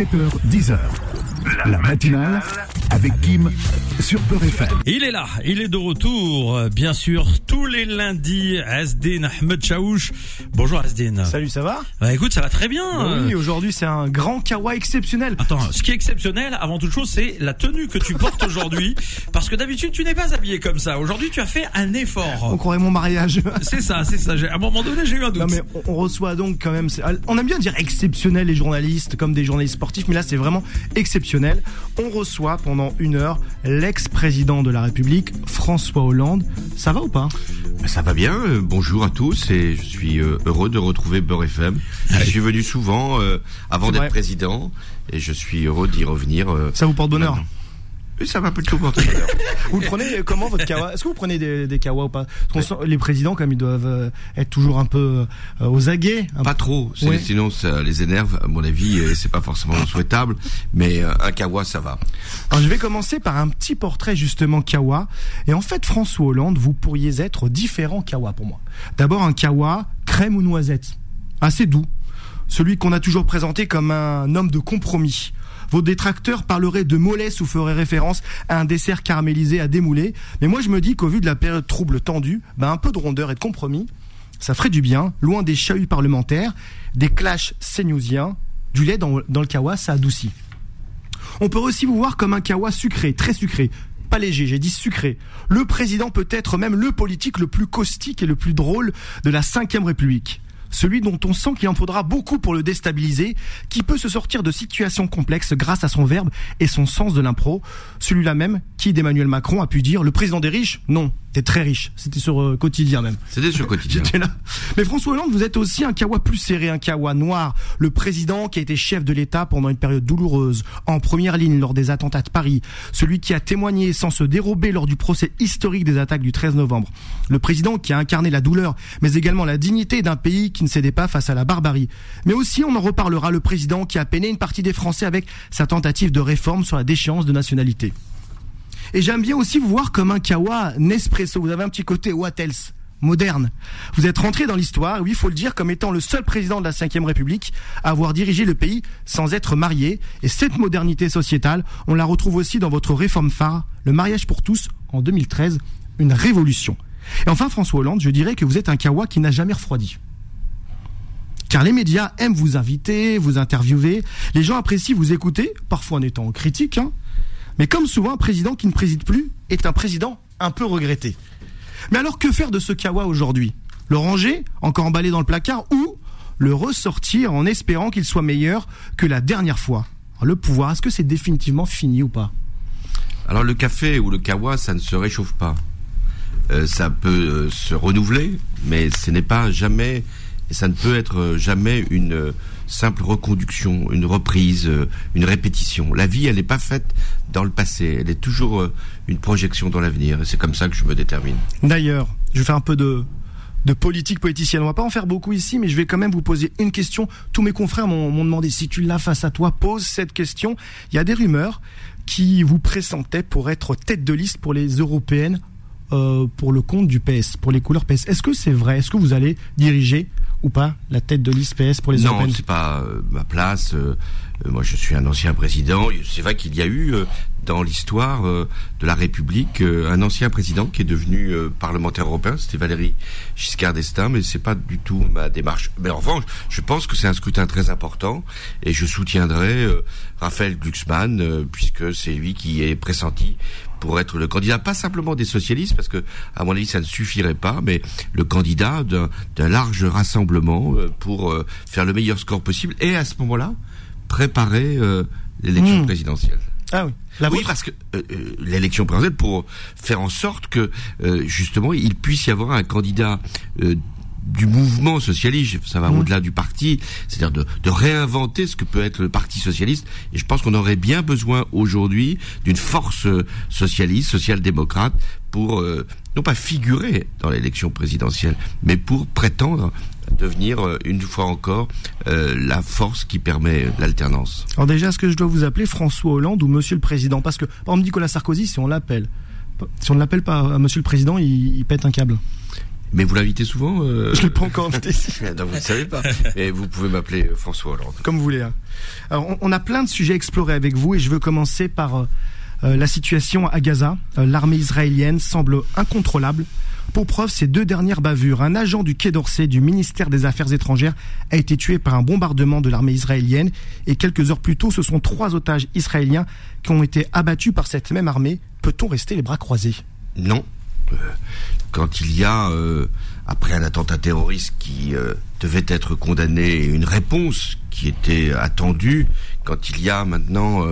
7h, 10h. La matinale avec Kim sur Peur FM. Il est là, il est de retour, euh, bien sûr, tous les lundis, Asdin Ahmed Chaouch. Bonjour Asdin. Salut, ça va? Bah écoute, ça va très bien. Oui, aujourd'hui c'est un grand kawa exceptionnel. Attends, ce qui est exceptionnel, avant toute chose, c'est la tenue que tu portes aujourd'hui. parce que d'habitude, tu n'es pas habillé comme ça. Aujourd'hui, tu as fait un effort. On croirait mon mariage. C'est ça, c'est ça. À un moment donné, j'ai eu un doute. Non mais on reçoit donc quand même. On aime bien dire exceptionnel les journalistes comme des journalistes sportifs, mais là c'est vraiment exceptionnel. On reçoit pendant une heure l'ex-président de la République, François Hollande. Ça va ou pas? Ça va bien, euh, bonjour à tous et je suis euh, heureux de retrouver Beurre FM. Je suis venu souvent euh, avant d'être président et je suis heureux d'y revenir. Ça vous porte bonheur? maintenant. Ça va plutôt bonheur. Vous le prenez euh, comment votre kawa? Est-ce que vous prenez des, des kawa ou pas? Parce qu'on sent- Les présidents comme ils doivent euh, être toujours un peu euh, aux aguets. Pas trop, Oui. sinon ça les énerve à mon avis c'est pas forcément souhaitable, mais euh, un kawa ça va. Alors, je vais commencer par un petit portrait justement Kawa. Et en fait, François Hollande, vous pourriez être différent Kawa pour moi. D'abord un Kawa crème ou noisette, assez doux, celui qu'on a toujours présenté comme un homme de compromis. Vos détracteurs parleraient de mollesse ou feraient référence à un dessert caramélisé à démouler. Mais moi, je me dis qu'au vu de la période trouble tendue, ben, un peu de rondeur et de compromis, ça ferait du bien, loin des chahuts parlementaires, des clashs sénousiens, du lait dans, dans le kawa, ça adoucit. On peut aussi vous voir comme un kawa sucré, très sucré. Pas léger, j'ai dit sucré. Le président peut être même le politique le plus caustique et le plus drôle de la Ve République. Celui dont on sent qu'il en faudra beaucoup pour le déstabiliser, qui peut se sortir de situations complexes grâce à son verbe et son sens de l'impro. Celui-là même qui d'Emmanuel Macron a pu dire le président des riches? Non, t'es très riche. C'était sur euh, quotidien même. C'était sur quotidien. J'étais là. Mais François Hollande, vous êtes aussi un kawa plus serré, un kawa noir. Le président qui a été chef de l'État pendant une période douloureuse, en première ligne lors des attentats de Paris. Celui qui a témoigné sans se dérober lors du procès historique des attaques du 13 novembre. Le président qui a incarné la douleur, mais également la dignité d'un pays qui ne cédait pas face à la barbarie. Mais aussi, on en reparlera, le président qui a peiné une partie des Français avec sa tentative de réforme sur la déchéance de nationalité. Et j'aime bien aussi vous voir comme un kawa Nespresso. Vous avez un petit côté what else? Moderne. Vous êtes rentré dans l'histoire, oui, il faut le dire, comme étant le seul président de la Ve République à avoir dirigé le pays sans être marié. Et cette modernité sociétale, on la retrouve aussi dans votre réforme phare, le mariage pour tous, en 2013, une révolution. Et enfin, François Hollande, je dirais que vous êtes un kawa qui n'a jamais refroidi. Car les médias aiment vous inviter, vous interviewer. Les gens apprécient vous écouter, parfois en étant critique. Hein. Mais comme souvent, un président qui ne préside plus est un président un peu regretté. Mais alors que faire de ce kawa aujourd'hui? Le ranger, encore emballé dans le placard, ou le ressortir en espérant qu'il soit meilleur que la dernière fois? Le pouvoir, est-ce que c'est définitivement fini ou pas? Alors le café ou le kawa, ça ne se réchauffe pas. Euh, ça peut euh, se renouveler, mais ce n'est pas jamais, et ça ne peut être euh, jamais une euh, simple reconduction, une reprise, euh, une répétition. La vie, elle n'est pas faite dans le passé, elle est toujours une projection dans l'avenir, et c'est comme ça que je me détermine. D'ailleurs, je faire un peu de, politique politicienne. On va pas en faire beaucoup ici, mais je vais quand même vous poser une question. Tous mes confrères m'ont demandé si tu l'as face à toi, pose cette question. Il y a des rumeurs qui vous pressentaient pour être tête de liste pour les européennes pour le compte du PS, pour les couleurs PS. Est-ce que c'est vrai? Est-ce que vous allez diriger ou pas la tête de liste PS pour les non, européennes c'est pas euh, ma place. euh, euh, moi, je suis un ancien président. C'est vrai qu'il y a eu euh, dans l'histoire euh, de la République euh, un ancien président qui est devenu euh, parlementaire européen. C'était Valéry Giscard d'Estaing, mais c'est pas du tout ma démarche. Mais en revanche, je pense que c'est un scrutin très important et je soutiendrai euh, Raphaël Glucksmann euh, puisque c'est lui qui est pressenti pour être le candidat, pas simplement des socialistes, parce que à mon avis ça ne suffirait pas, mais le candidat d'un large rassemblement euh, pour euh, faire le meilleur score possible et à ce moment-là préparer euh, l'élection Mmh. présidentielle. Ah oui. La oui, parce que euh, l'élection présidentielle pour faire en sorte que euh, justement il puisse y avoir un candidat euh, du mouvement socialiste, ça va Mmh. au-delà du parti, c'est-à-dire de, de réinventer ce que peut être le parti socialiste. Et je pense qu'on aurait bien besoin aujourd'hui d'une force euh, socialiste, social-démocrate, pour euh, non pas figurer dans l'élection présidentielle, mais pour prétendre devenir euh, une fois encore euh, la force qui permet l'alternance. Alors déjà, est-ce que je dois vous appeler François Hollande ou Monsieur le Président Parce que, par exemple, Nicolas Sarkozy, si on l'appelle, si on ne l'appelle pas à Monsieur le Président, il, il pète un câble. Mais vous l'invitez souvent euh... Je l'ai pas encore invité. non, vous ne savez pas. Et vous pouvez m'appeler euh, François Hollande. Comme vous voulez. Hein. Alors, on, a plein de sujets à explorer avec vous et je veux commencer par euh, la situation à Gaza. L'armée israélienne semble incontrôlable. Pour preuve, ces deux dernières bavures, un agent du Quai d'Orsay du ministère des Affaires étrangères a été tué par un bombardement de l'armée israélienne et quelques heures plus tôt, ce sont trois otages israéliens qui ont été abattus par cette même armée. Peut-on rester les bras croisés? Non. Euh, quand il y a, euh, après un attentat terroriste qui euh, devait être condamné, une réponse qui était attendue, quand il y a maintenant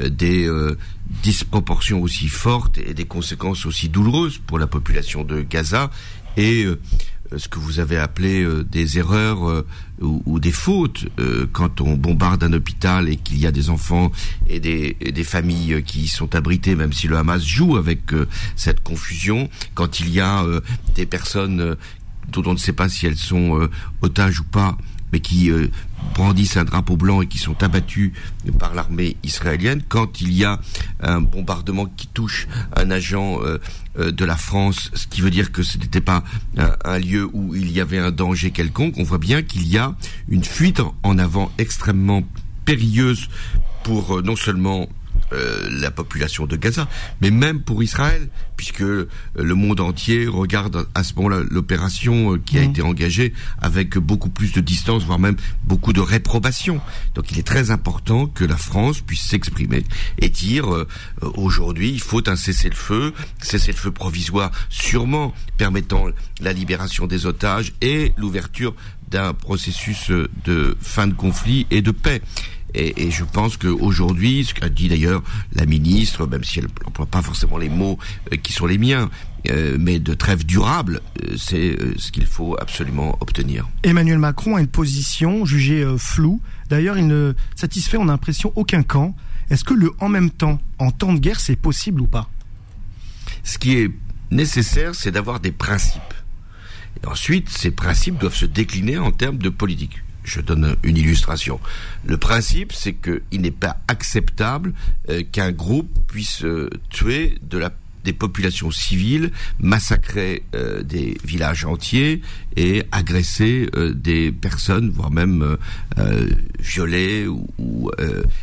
des disproportions aussi fortes et des conséquences aussi douloureuses pour la population de Gaza, et euh, ce que vous avez appelé euh, des erreurs euh, ou, des fautes quand on bombarde un hôpital et qu'il y a des enfants et des, des, familles qui sont abritées, même si le Hamas joue avec cette confusion, quand il y a des personnes dont on ne sait pas si elles sont otages ou pas, mais qui euh, brandissent un drapeau blanc et qui sont abattus par l'armée israélienne. Quand il y a un bombardement qui touche un agent euh, euh, de la France, ce qui veut dire que ce n'était pas un, lieu où il y avait un danger quelconque, on voit bien qu'il y a une fuite en avant extrêmement périlleuse pour non seulement euh, la population de Gaza, mais même pour Israël, puisque euh, le monde entier regarde à ce moment-là l'opération euh, qui a mmh. été engagée avec beaucoup plus de distance, voire même beaucoup de réprobation. Donc il est très important que la France puisse s'exprimer et dire aujourd'hui il faut un cessez-le-feu, cessez-le-feu provisoire sûrement permettant la libération des otages et l'ouverture d'un processus de fin de conflit et de paix. Et, et je pense qu'aujourd'hui, ce qu'a dit d'ailleurs la ministre, même si elle n'emploie pas forcément les mots euh, qui sont les miens, euh, mais de trêve durable, euh, c'est ce qu'il faut absolument obtenir. Emmanuel Macron a une position jugée floue. D'ailleurs, il ne satisfait en impression aucun camp. Est-ce que le en même temps, en temps de guerre, c'est possible ou pas? Ce qui est nécessaire, c'est d'avoir des principes. Et ensuite, ces principes doivent se décliner en termes de politique. Je donne une illustration. Le principe, c'est qu'il n'est pas acceptable euh, qu'un groupe puisse euh, tuer des populations civiles, massacrer euh, des villages entiers et agresser des personnes, voire même violer ou,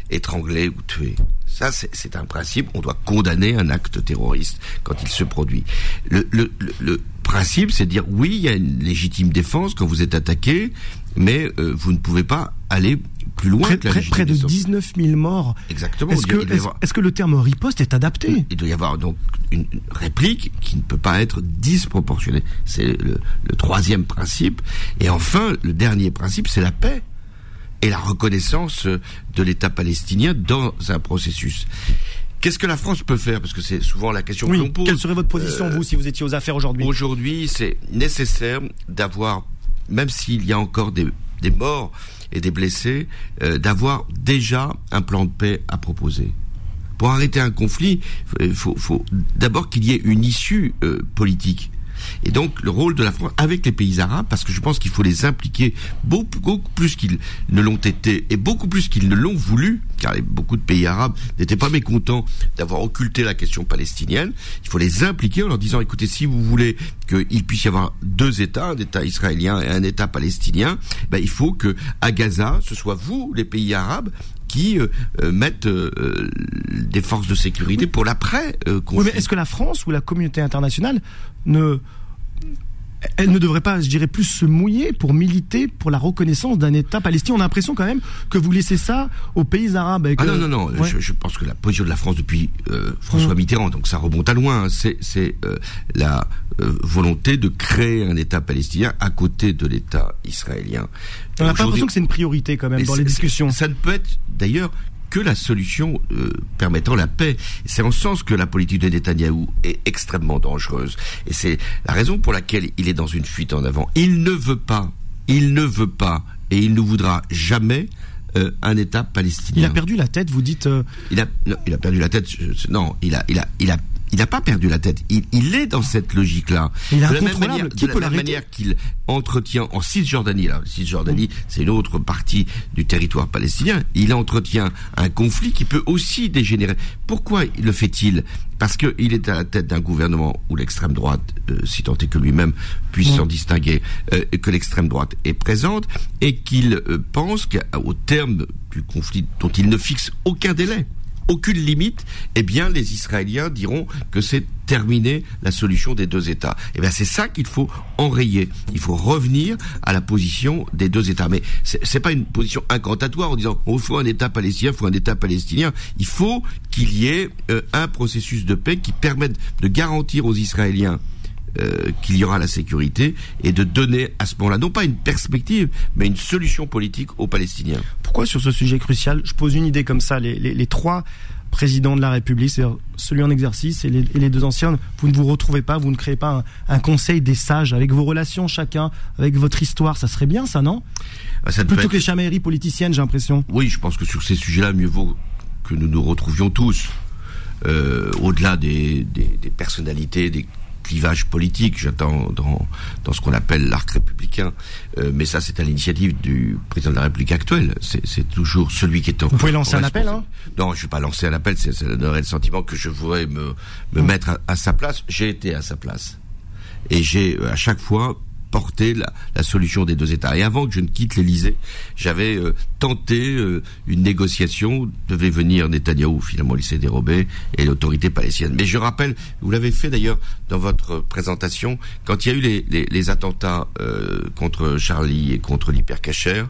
étrangler ou tuer. Ça, c'est un principe. On doit condamner un acte terroriste quand il se produit. Le, le principe, c'est de dire oui, il y a une légitime défense quand vous êtes attaqué, mais euh, vous ne pouvez pas aller plus loin près, que la près, de 19 000 morts. Exactement. Est-ce que, est que, le terme riposte est adapté? Il doit y avoir donc une réplique qui ne peut pas être disproportionnée. C'est le, le troisième principe. Et enfin, le dernier principe, c'est la paix et la reconnaissance de l'État palestinien dans un processus. Qu'est-ce que la France peut faire? Parce que c'est souvent la question que l'on pose. Quelle serait votre position, vous, si vous étiez aux affaires aujourd'hui? Aujourd'hui, c'est nécessaire d'avoir même s'il y a encore des, morts et des blessés, euh, d'avoir déjà un plan de paix à proposer. Pour arrêter un conflit, il faut, d'abord qu'il y ait une issue euh, politique. Et donc le rôle de la France avec les pays arabes, parce que je pense qu'il faut les impliquer beaucoup, beaucoup plus qu'ils ne l'ont été et beaucoup plus qu'ils ne l'ont voulu, car beaucoup de pays arabes n'étaient pas mécontents d'avoir occulté la question palestinienne. Il faut les impliquer en leur disant écoutez, si vous voulez qu'il puisse y avoir deux États, un État israélien et un État palestinien, ben, il faut que à Gaza, ce soit vous, les pays arabes, qui euh, euh, mettent euh, des forces de sécurité pour l'après. oui, mais est-ce que la France ou la communauté internationale ne elle ne devrait pas, je dirais, plus se mouiller pour militer pour la reconnaissance d'un État palestinien. On a l'impression quand même que vous laissez ça aux pays arabes. ah non, non, non. Je, pense que la position de la France depuis François mmh. Mitterrand, donc ça remonte à loin, hein, c'est la volonté de créer un État palestinien à côté de l'État israélien. On n'a pas l'impression que c'est une priorité quand même dans les discussions. Ça ne peut être d'ailleurs que la solution euh, permettant la paix. C'est en ce sens que la politique de Netanyahou est extrêmement dangereuse. Et c'est la raison pour laquelle il est dans une fuite en avant. Il ne veut pas, il ne veut pas, et il ne voudra jamais euh, un État palestinien. Il a perdu la tête, vous dites. Euh, il a, il a perdu la tête. non, il a, il a, il a il n'a pas perdu la tête. Il, il est dans cette logique-là. Il est de la même manière, Qui de la même manière qu'il entretient en Cisjordanie, là, Cisjordanie, c'est une autre partie du territoire palestinien. Il entretient un conflit qui peut aussi dégénérer. Pourquoi le fait-il? Parce qu'il est à la tête d'un gouvernement où l'extrême droite, euh, si tant est que lui-même puisse s'en distinguer, euh, que l'extrême droite est présente, et qu'il euh, pense qu'au terme du conflit dont il ne fixe aucun délai, aucune limite, eh bien les Israéliens diront que c'est terminé la solution des deux États. Eh bien c'est ça qu'il faut enrayer. Il faut revenir à la position des deux États. Mais c'est pas une position incantatoire en disant on faut un État palestinien, il faut un État palestinien. Il faut qu'il y ait euh, un processus de paix qui permette de garantir aux Israéliens euh, qu'il y aura la sécurité et de donner à ce moment-là non pas une perspective mais une solution politique aux Palestiniens. Pourquoi sur ce sujet crucial Je pose une idée comme ça. Les, les, les trois présidents de la République, c'est celui en exercice et les, et les deux anciens, vous ne vous retrouvez pas, vous ne créez pas un, un conseil des sages avec vos relations chacun, avec votre histoire. Ça serait bien, ça, non? Ça peut Plutôt être- que les chamailleries politiciennes, j'ai l'impression. Oui, je pense que sur ces sujets-là, mieux vaut que nous nous retrouvions tous, euh, au-delà des, des, des personnalités, des clivages politiques, j'attends dans, dans ce qu'on appelle l'arc républicain, Euh, mais ça c'est à l'initiative du président de la République actuelle, c'est toujours celui qui est en... Vous pouvez lancer un appel, hein Non, je ne vais pas lancer un appel, c'est- ça donnerait le sentiment que je voudrais me, me mettre à, à sa place, j'ai été à sa place. Et j'ai à chaque fois porté la, la solution des deux États. Et avant que je ne quitte l'Élysée, j'avais euh, tenté euh, une négociation. Devait venir Netanyahou, finalement il s'est dérobé, et l'autorité palestinienne. Mais je rappelle, vous l'avez fait d'ailleurs dans votre présentation, quand il y a eu les, les, les attentats euh, contre Charlie et contre l'hypercacher,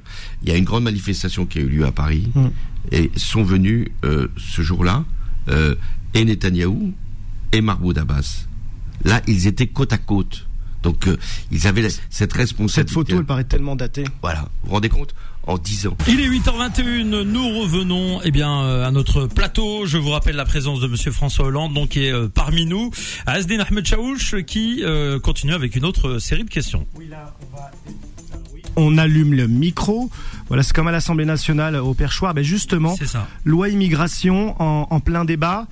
il y a une grande manifestation qui a eu lieu à Paris, Mm. et sont venus ce jour-là et Netanyahou et Mahmoud Abbas. Là, ils étaient côte à côte. Donc, euh, ils avaient cette responsabilité. Cette photo, elle paraît tellement datée. Voilà. Vous vous rendez compte En 10 ans. Il est 8h21, nous revenons eh bien euh, à notre plateau. Je vous rappelle la présence de monsieur François Hollande donc qui est euh, parmi nous, Asdin Ahmed Chaouch qui euh, continue avec une autre série de questions. On allume le micro. Voilà, c'est comme à l'Assemblée nationale au perchoir. Ben justement, C'est ça. loi immigration en, en plein débat.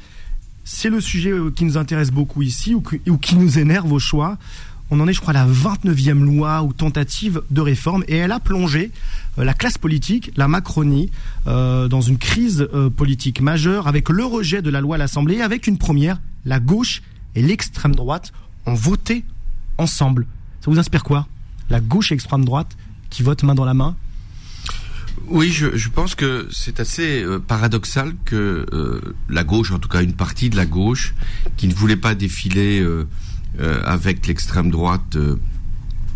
C'est le sujet qui nous intéresse beaucoup ici ou, qui- ou qui nous énerve au choix. On en est, je crois, à la 29e loi ou tentative de réforme. Et elle a plongé euh, la classe politique, la Macronie, euh, dans une crise euh, politique majeure avec le rejet de la loi à l'Assemblée avec une première, la gauche et l'extrême droite ont voté ensemble. Ça vous inspire quoi? La gauche et l'extrême droite qui votent main dans la main? Oui, je, pense que c'est assez paradoxal que la gauche, en tout cas une partie de la gauche, qui ne voulait pas défiler euh, avec l'extrême droite euh,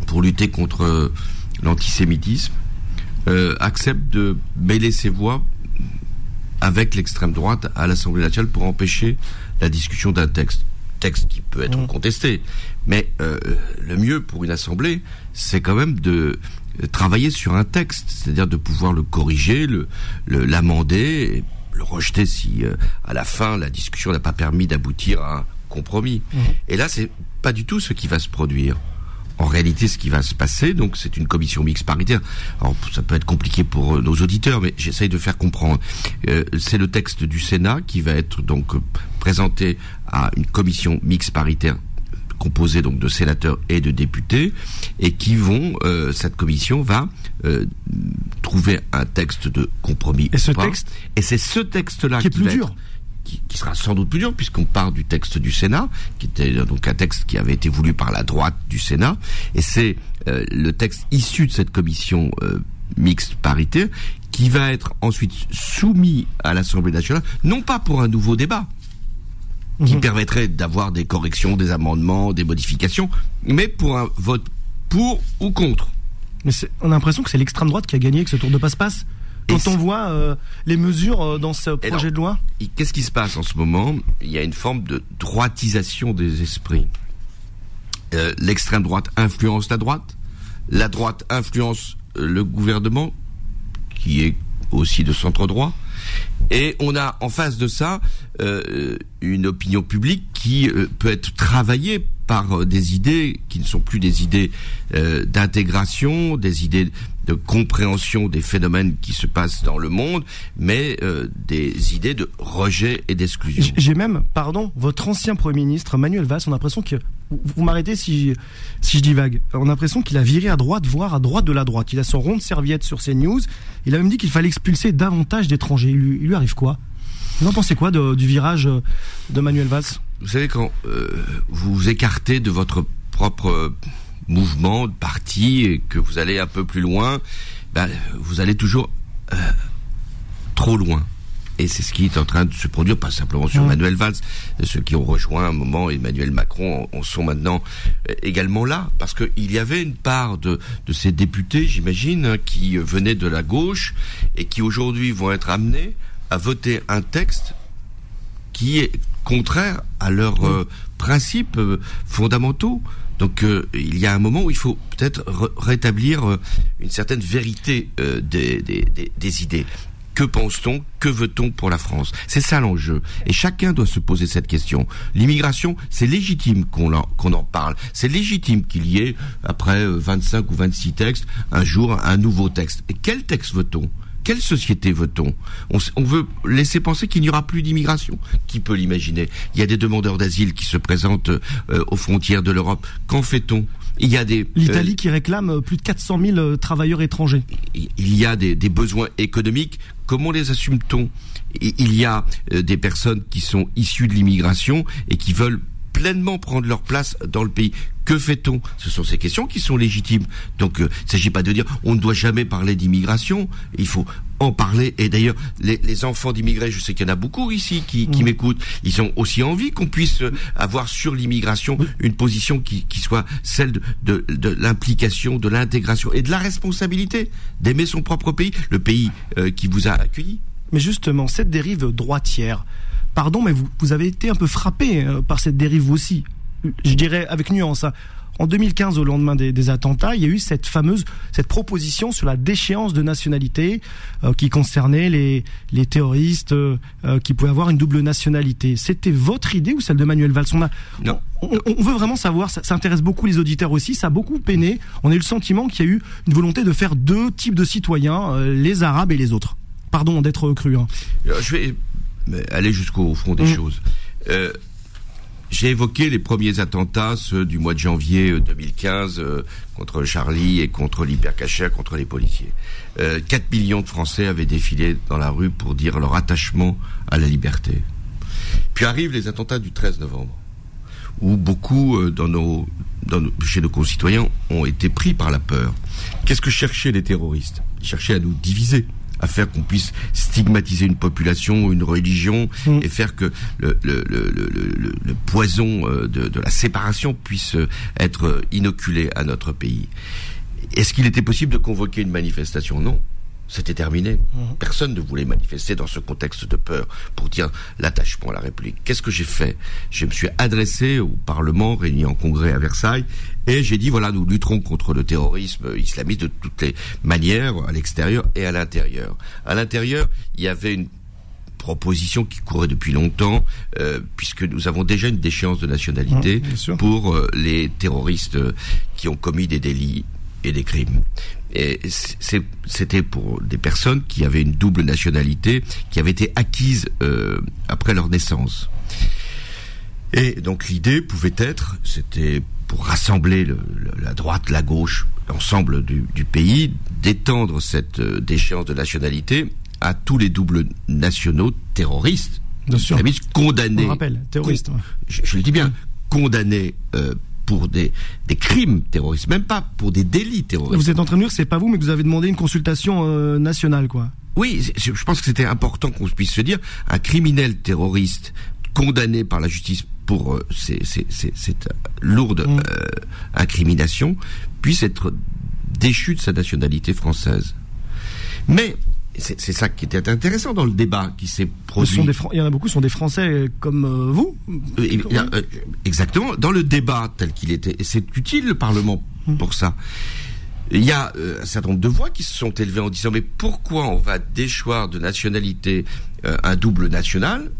pour lutter contre euh, l'antisémitisme, accepte de mêler ses voix avec l'extrême droite à l'Assemblée nationale pour empêcher la discussion d'un texte. Texte qui peut être Mm. contesté. Mais le mieux pour une Assemblée, c'est quand même de travailler sur un texte, c'est-à-dire de pouvoir le corriger, le l'amender, le rejeter si euh, à la fin la discussion n'a pas permis d'aboutir à compromis. Et là, c'est pas du tout ce qui va se produire. En réalité, ce qui va se passer, donc, c'est une commission mixte paritaire. Alors, ça peut être compliqué pour euh, nos auditeurs, mais j'essaye de faire comprendre. Euh, c'est le texte du Sénat qui va être donc euh, présenté à une commission mixte paritaire composée donc de sénateurs et de députés, et qui vont, euh, cette commission va euh, trouver un texte de compromis. Et ce pas. texte et c'est ce texte-là qui est plus va dur. être- qui, qui sera sans doute plus dur puisqu'on part du texte du Sénat, qui était donc un texte qui avait été voulu par la droite du Sénat, et c'est euh, le texte issu de cette commission euh, mixte paritaire qui va être ensuite soumis à l'Assemblée nationale, non pas pour un nouveau débat, qui Mhm. permettrait d'avoir des corrections, des amendements, des modifications, mais pour un vote pour ou contre. Mais on a l'impression que c'est l'extrême droite qui a gagné avec ce tour de passe-passe. Quand on voit euh, les mesures euh, dans ce Et projet de loi, Qu'est-ce qui se passe en ce moment? Il y a une forme de droitisation des esprits. Euh, L'extrême droite influence la droite, la droite influence le gouvernement, qui est aussi de centre droit, et on a en face de ça euh, une opinion publique qui peut être travaillée par par des idées qui ne sont plus des idées d'intégration, des idées de compréhension des phénomènes qui se passent dans le monde, mais des idées de rejet et d'exclusion. J'ai même, pardon, votre ancien Premier ministre, Manuel Valls, on a l'impression que vous m'arrêtez si, si je divague. On a l'impression qu'il a viré à droite, voire à droite de la droite. Il a son rond de serviette sur ses news. Il a même dit qu'il fallait expulser davantage d'étrangers. Il, lui arrive quoi? Vous en pensez quoi du virage de Manuel Valls? Vous savez, quand euh, vous vous écartez de votre propre mouvement, de parti, et que vous allez un peu plus loin, ben, vous allez toujours euh, trop loin. Et c'est ce qui est en train de se produire, pas simplement sur Manuel Valls, ceux qui ont rejoint un moment Emmanuel Macron en, sont maintenant euh, également là, parce qu'il y avait une part de, de ces députés, j'imagine, hein, qui venaient de la gauche et qui aujourd'hui vont être amenés à voter un texte qui est contraire à leurs euh, principes euh, fondamentaux. Donc il y a un moment où il faut peut-être rétablir une certaine vérité des, des, des, idées. Que pense-t-on? Que veut-on pour la France? C'est ça l'enjeu. Et chacun doit se poser cette question. L'immigration, c'est légitime qu'on en, en parle. C'est légitime qu'il y ait, après 25 euh, ou 26 textes, un jour un nouveau texte. Et quel texte veut-on? Quelle société veut-on on, veut laisser penser qu'il n'y aura plus d'immigration. Qui peut l'imaginer? Il y a des demandeurs d'asile qui se présentent euh, aux frontières de l'Europe. Qu'en fait-on? Il y a des l'Italie euh, qui réclame plus de 400 000 travailleurs étrangers. Il y a des, des besoins économiques Comment les assume-t-on? Il y a euh, des personnes qui sont issues de l'immigration et qui veulent pleinement prendre leur place dans le pays. Que fait-on? Ce sont ces questions qui sont légitimes. Donc, euh, il ne s'agit pas de dire on ne doit jamais parler d'immigration. Il faut en parler. Et d'ailleurs, les, enfants d'immigrés, je sais qu'il y en a beaucoup ici qui, qui mm. m'écoutent. Ils ont aussi envie qu'on puisse euh, avoir sur l'immigration une position qui, qui, soit celle de l'implication, de l'intégration et de la responsabilité d'aimer son propre pays, le pays euh, qui vous a accueilli. Mais justement, cette dérive droitière, pardon, mais vous, vous avez été un peu frappé euh, par cette dérive vous aussi. Je dirais avec nuance. Hein. En 2015, au lendemain des, attentats, il y a eu cette fameuse cette proposition sur la déchéance de nationalité euh, qui concernait les, les terroristes euh, qui pouvaient avoir une double nationalité. C'était votre idée ou celle de Manuel Valls? On, non. On, veut vraiment savoir, ça, ça, intéresse beaucoup les auditeurs aussi, ça a beaucoup peiné. On a eu le sentiment qu'il y a eu une volonté de faire deux types de citoyens, les Arabes et les autres. Pardon d'être cru. Hein. Je vais aller jusqu'au fond des mm. choses. Euh, j'ai évoqué les premiers attentats, ceux du mois de janvier 2015 euh, euh, contre Charlie et contre l'hypercacher, contre les policiers. Euh, 4 millions de Français avaient défilé dans la rue pour dire leur attachement à la liberté. Puis arrivent les attentats du 13 novembre, où beaucoup dans nos, dans nos, chez nos concitoyens ont été pris par la peur. Qu'est-ce que cherchaient les terroristes? Ils cherchaient à nous diviser à faire qu'on puisse stigmatiser une population ou une religion mm. et faire que le, le, le, le poison euh, de, de, la séparation puisse euh, être inoculé à notre pays. Est-ce qu'il était possible de convoquer une manifestation? Non. C'était terminé. Mhm. Personne ne voulait manifester dans ce contexte de peur pour dire l'attachement à la République. Qu'est-ce que j'ai fait? Je me suis adressé au Parlement réuni en congrès à Versailles et j'ai dit voilà, nous lutterons contre le terrorisme islamiste de toutes les manières, à l'extérieur et à l'intérieur. À l'intérieur, il y avait une proposition qui courait depuis longtemps, euh, puisque nous avons déjà une déchéance de nationalité pour euh, les terroristes qui ont commis des délits et des crimes. Et c'était pour des personnes qui avaient une double nationalité, qui avaient été acquises euh, après leur naissance. Et donc l'idée pouvait être, c'était pour rassembler le, la droite, la gauche, l'ensemble du, du, pays, d'étendre cette euh, déchéance de nationalité à tous les doubles nationaux terroristes, Bien sûr. condamnés. On rappelle, terroristes. Je, je, le dis bien, condamnés euh, pour des, des crimes terroristes, même pas pour des délits terroristes. Vous êtes en train de dire, c'est pas vous, mais que vous avez demandé une consultation euh, nationale, quoi. Oui, je pense que c'était important qu'on puisse se dire, un criminel terroriste condamné par la justice pour euh, cette lourde mm. euh, incrimination puisse être déchu de sa nationalité française. Mais c'est ça qui était intéressant dans le débat qui s'est produit. il y en a beaucoup sont des Français comme euh, vous. Euh, euh, exactement. Dans le débat tel qu'il était, et c'est utile le Parlement hum. pour ça. Il y a un certain nombre de voix qui se sont élevées en disant mais pourquoi on va déchoir de nationalité un double national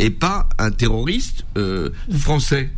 et pas un terroriste hum. français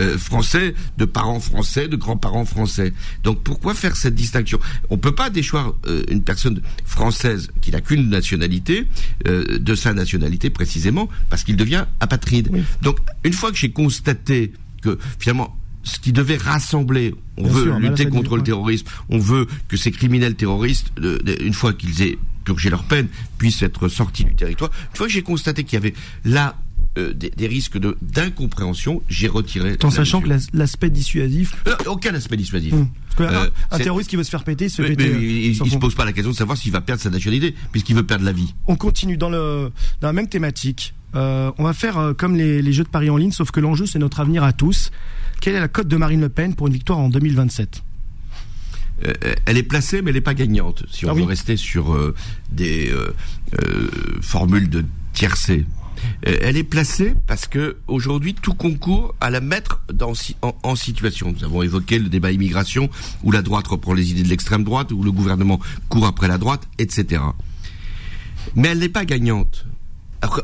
euh, français, de parents français, de grands-parents français. Donc pourquoi faire cette distinction? On peut pas déchoir euh, une personne française qui n'a qu'une nationalité euh, de sa nationalité précisément parce qu'il devient apatride. Donc une fois que j'ai constaté que finalement ce qui devait rassembler, on Bien veut sûr, lutter contre le terrorisme, on veut que ces criminels terroristes, une fois qu'ils aient purgé leur peine, puissent être sortis du territoire. Une fois que j'ai constaté qu'il y avait là euh, des, des risques de d'incompréhension, j'ai retiré. En sachant que mesure. l'aspect dissuasif. Euh, aucun aspect dissuasif. Un- Euh, un terroriste qui veut se faire péter, il se Mais- péter. mais il, il se pose pas la question de savoir s'il va perdre sa nationalité, puisqu'il veut perdre la vie. On continue dans le dans la même thématique. On va faire comme les, les jeux de paris en ligne, sauf que l'enjeu c'est notre avenir à tous. Quelle est la cote de Marine Le Pen pour une victoire en 2027 Euh, elle est placée, mais elle n'est pas gagnante. Si on Ah veut oui. rester sur euh, des euh, euh, formules de tiercé. Euh, elle est placée parce que aujourd'hui tout concourt à la mettre dans, en, en situation. Nous avons évoqué le débat immigration où la droite reprend les idées de l'extrême droite, où le gouvernement court après la droite, etc. Mais elle n'est pas gagnante.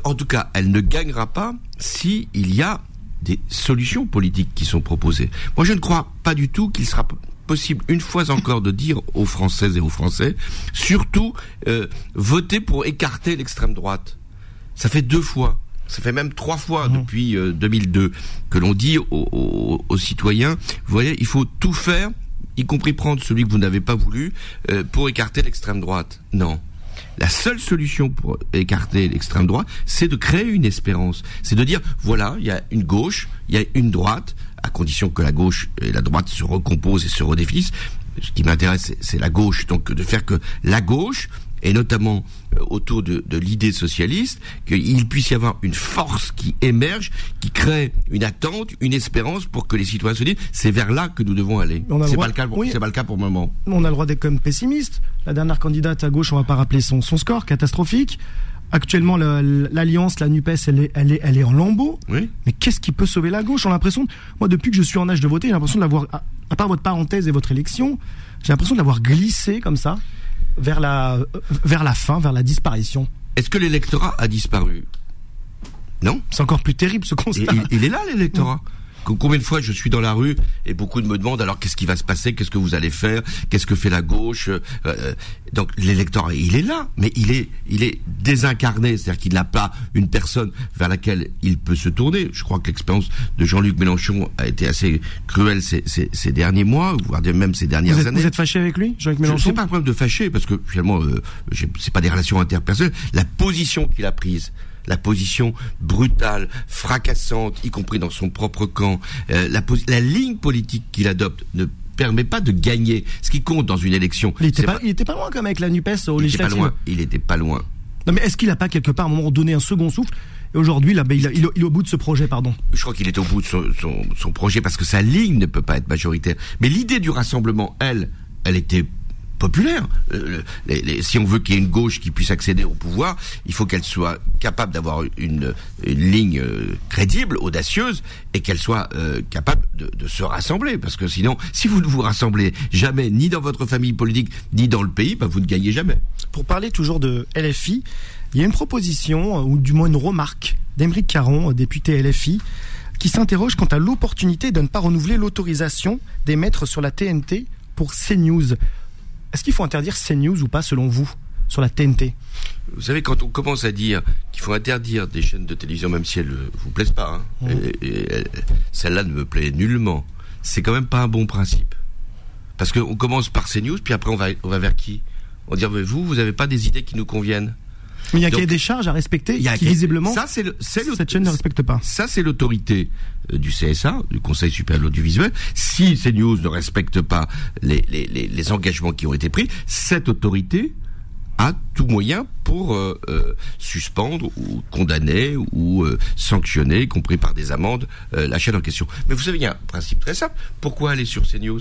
En tout cas, elle ne gagnera pas si il y a des solutions politiques qui sont proposées. Moi, je ne crois pas du tout qu'il sera possible une fois encore de dire aux Françaises et aux Français, surtout euh, votez pour écarter l'extrême droite. Ça fait deux fois. Ça fait même trois fois depuis euh, 2002 que l'on dit aux, aux- aux citoyens, vous voyez, il faut tout faire, y compris prendre celui que vous n'avez pas voulu, euh, pour écarter l'extrême droite. Non. La seule solution pour écarter l'extrême droite, c'est de créer une espérance. C'est de dire, voilà, il y a une gauche, il y a une droite, à condition que la gauche et la droite se recomposent et se redéfinissent. Ce qui m'intéresse, c'est- la gauche. Donc, de faire que la gauche, et notamment euh, autour de, de l'idée socialiste, qu'il puisse y avoir une force qui émerge, qui crée une attente, une espérance pour que les citoyens se disent, c'est vers là que nous devons aller. C'est pas le cas, pour- oui. pas le cas pour le moment. On a le droit d'être comme pessimiste. La dernière candidate à gauche, on va pas rappeler son, son score, catastrophique. Actuellement, le- l'alliance, la Nupes, elle est, elle est, elle est en lambeaux. Oui. Mais qu'est-ce qui peut sauver la gauche? On a l'impression, moi, depuis que je suis en âge de voter, j'ai l'impression de l'avoir, à, part votre parenthèse et votre élection, j'ai l'impression de l'avoir glissé comme ça vers la, euh, vers la fin, vers la disparition. Est-ce que l'électorat a disparu? Non? C'est encore plus terrible ce constat. il, il est là l'électorat. Co- Combien de fois je suis dans la rue et beaucoup de me demandent alors qu'est-ce qui va se passer, qu'est-ce que vous allez faire, qu'est-ce que fait la gauche. euh, euh, donc l'électorat, il est là, mais il est, il est désincarné, c'est-à-dire qu'il n'a pas une personne vers laquelle il peut se tourner. Je crois que l'expérience de Jean-Luc Mélenchon a été assez cruelle ces, ces, ces derniers mois, voire même ces dernières Vous êtes, années. vous êtes fâché avec lui, Jean-Luc Je- Mélenchon C'est pas un problème de fâcher parce que finalement, euh, c'est pas des relations interpersonnelles. La position qu'il a prise, la position brutale, fracassante, y compris dans son propre camp, euh, la, ligne politique qu'il adopte ne permet pas de gagner. Ce qui compte dans une élection, Il était pas, il était pas loin quand même avec la Nupes au il était pas loin. Il était pas loin. Non mais est-ce qu'il a pas quelque part à un moment donné un second souffle? Et aujourd'hui, là, ben, il, il, est- il est au bout de ce projet, pardon. Je crois qu'il est au bout de son, son, son projet parce que sa ligne ne peut pas être majoritaire. Mais l'idée du rassemblement, elle, elle était populaire. Euh, si on veut qu'il y ait une gauche qui puisse accéder au pouvoir, il faut qu'elle soit capable d'avoir une, ligne euh, crédible, audacieuse, et qu'elle soit euh, capable de, se rassembler. Parce que sinon, si vous ne vous rassemblez jamais, ni dans votre famille politique, ni dans le pays, bah, vous ne gagnez jamais. Pour parler toujours de LFI, il y a une proposition, ou du moins une remarque, d'Émeric Caron, député LFI, qui s'interroge quant à l'opportunité de ne pas renouveler l'autorisation d'émettre sur la TNT pour CNews. Est-ce qu'il faut interdire CNews ou pas, selon vous, sur la TNT Vous savez, quand on commence à dire qu'il faut interdire des chaînes de télévision, même si elles ne vous plaisent pas, hein, et celle-là ne me plaît nullement, c'est quand même pas un bon principe. Parce qu'on commence par CNews, puis après on va, on va vers qui? On va dire, mais vous, vous n'avez pas des idées qui nous conviennent Mais il y a Donc, des charges à respecter, Il y a qui visiblement, ça, c'est cette chaîne ne respecte pas. Ça, c'est l'autorité euh, du CSA, du Conseil supérieur de l'audiovisuel. Si CNews ne respecte pas les, les, les, les engagements qui ont été pris, cette autorité a tout moyen pour euh, euh, suspendre ou condamner ou euh, sanctionner, y compris par des amendes, euh, la chaîne en question. Mais vous savez, il y a un principe très simple. Pourquoi aller sur CNews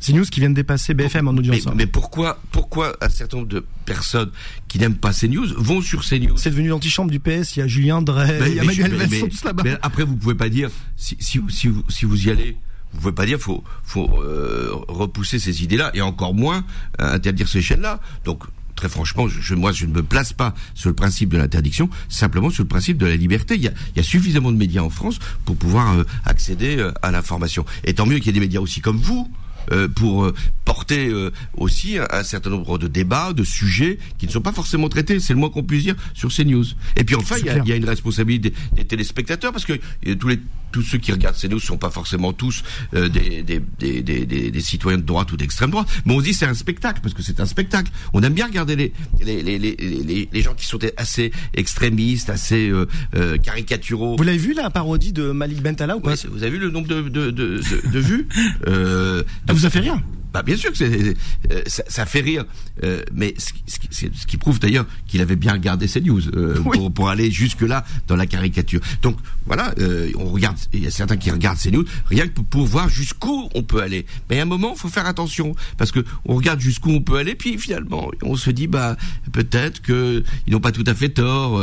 CNews qui vient de dépasser BFM en audience. hein. mais pourquoi, pourquoi un certain nombre de personnes qui n'aiment pas CNews vont sur CNews C'est devenu l'antichambre du PS, il y a Julien Drey, il y a Manuel là-bas. mais après, vous pouvez pas dire si, si, si, vous, si vous y allez. Vous pouvez pas dire faut faut euh, repousser ces idées-là et encore moins euh, interdire ces chaînes-là. Donc très franchement, je, moi, je ne me place pas sur le principe de l'interdiction, simplement sur le principe de la liberté. Il y a, il y a suffisamment de médias en France pour pouvoir euh, accéder euh, à l'information. Et tant mieux qu'il y ait des médias aussi comme vous. Euh, pour porter aussi un, certain nombre de débats, de sujets qui ne sont pas forcément traités, c'est le moins qu'on puisse dire sur ces news. Et puis enfin, il y a, y a, une responsabilité des, des téléspectateurs parce que tous les tous ceux qui regardent CNews sont pas forcément tous euh, des, des, des, des, des, citoyens de droite ou d'extrême droite. Mais on dit c'est un spectacle parce que c'est un spectacle. On aime bien regarder les les, les, les, les gens qui sont assez extrémistes, assez euh, euh, caricaturaux. Vous l'avez vu la parodie de Malik Bentala ou pas Vous avez vu le nombre de, de, de, de, vues? Euh, Ça vous a fait rien bah bien sûr que c'est, euh, ça, ça, fait rire, euh, mais ce, ce, ce, qui prouve d'ailleurs qu'il avait bien regardé ces news euh, pour, pour, aller jusque là dans la caricature. Donc voilà, on regarde, il y a certains qui regardent ces news rien que pour, pour voir jusqu'où on peut aller. Mais à un moment, faut faire attention parce que on regarde jusqu'où on peut aller, puis finalement, on se dit bah peut-être que ils n'ont pas tout à fait tort.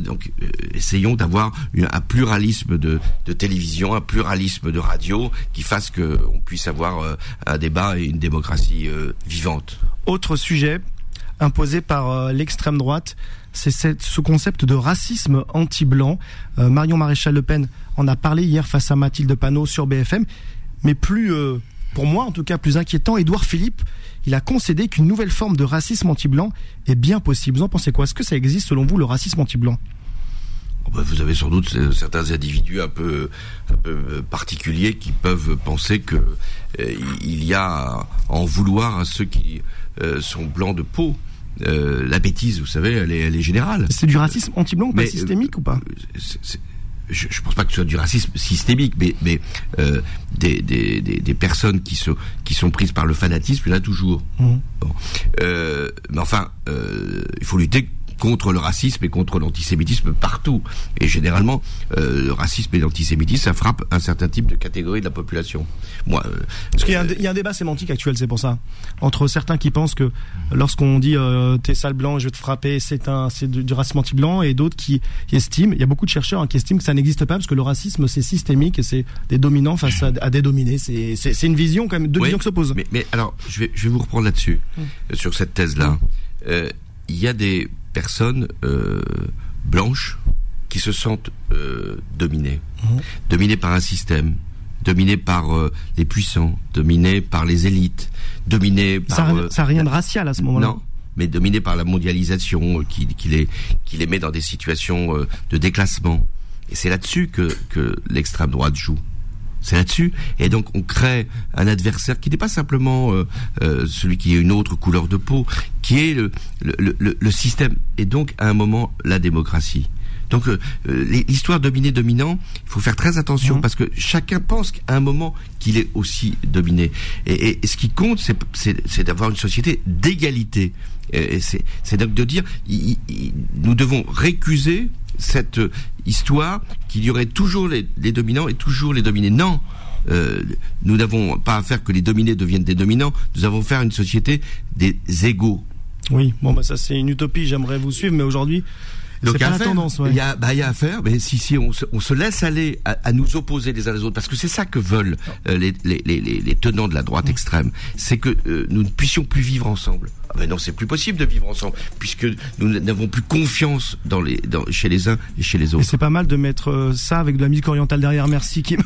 donc essayons d'avoir un pluralisme de, de télévision, un pluralisme de radio qui fasse que on puisse avoir un débat et une démocratie euh, vivante. Autre sujet imposé par euh, l'extrême droite, c'est ce concept de racisme anti-blanc. Euh, Marion Maréchal Le Pen en a parlé hier face à Mathilde Panot sur BFM, mais plus, pour moi en tout cas, plus inquiétant, Édouard Philippe, il a concédé qu'une nouvelle forme de racisme anti-blanc est bien possible. Vous en pensez quoi? Est-ce que ça existe selon vous le racisme anti-blanc? Vous avez sans doute certains individus un peu, un peu particuliers qui peuvent penser que euh, il y a à en vouloir à ceux qui euh, sont blancs de peau. Euh, la bêtise, vous savez, elle est, elle est générale. C'est du racisme anti-blanc, pas systémique ou pas? je, ne pense pas que ce soit du racisme systémique, mais, mais des, des, des, personnes qui sont qui sont prises par le fanatisme, il y en a toujours. Mmh. mais enfin, il faut lutter contre le racisme et contre l'antisémitisme partout. Et généralement, euh, le racisme et l'antisémitisme, ça frappe un certain type de catégorie de la population. Moi, euh, Parce qu'il y, a un débat sémantique actuel, c'est pour ça. Entre certains qui pensent que lorsqu'on dit euh, t'es sale blanc, je vais te frapper, c'est un, c'est du, racisme anti-blanc, et d'autres qui, estiment, il y a beaucoup de chercheurs hein, qui estiment que ça n'existe pas parce que le racisme c'est systémique et c'est des dominants face à, des dominés. C'est, une vision quand même, deux visions qui s'opposent. Mais, mais alors, je vais, je vais vous reprendre là-dessus, hum. sur cette thèse-là. Euh, il y a des personnes euh, blanches qui se sentent euh, dominées, mhm. dominées par un système, dominées par euh, les puissants, dominées par les élites, dominées par... Ça n'a rien de racial à ce moment-là. Non, mais dominées par la mondialisation qui, qui, les, qui les met dans des situations de déclassement. Et c'est là-dessus que, que l'extrême droite joue. C'est là-dessus. Et donc on crée un adversaire qui n'est pas simplement euh, euh, celui qui a une autre couleur de peau, qui est le, le, le, le système et donc à un moment la démocratie. Donc euh, l'histoire dominé-dominant, il faut faire très attention mmh. parce que chacun pense qu'à un moment qu'il est aussi dominé. Et, et, ce qui compte, c'est d'avoir une société d'égalité. C'est donc de dire, nous devons récuser cette histoire qu'il y aurait toujours les, dominants et toujours les dominés. Non, euh, nous n'avons pas à faire que les dominés deviennent des dominants, nous avons à faire une société des égaux. Oui, bon bah ça c'est une utopie, j'aimerais vous suivre, mais aujourd'hui donc il y a, tendance, il y a, bah, il y a à faire, mais si si on se, on se laisse aller à, à, nous opposer les uns les autres, parce que c'est ça que veulent euh, les, les, les, les, tenants de la droite extrême, c'est que euh, nous ne puissions plus vivre ensemble. Ah ben non, c'est plus possible de vivre ensemble, puisque nous n'avons plus confiance dans les, dans, chez les uns et chez les autres. Et c'est pas mal de mettre euh, ça avec de la musique orientale derrière. Merci, Kim.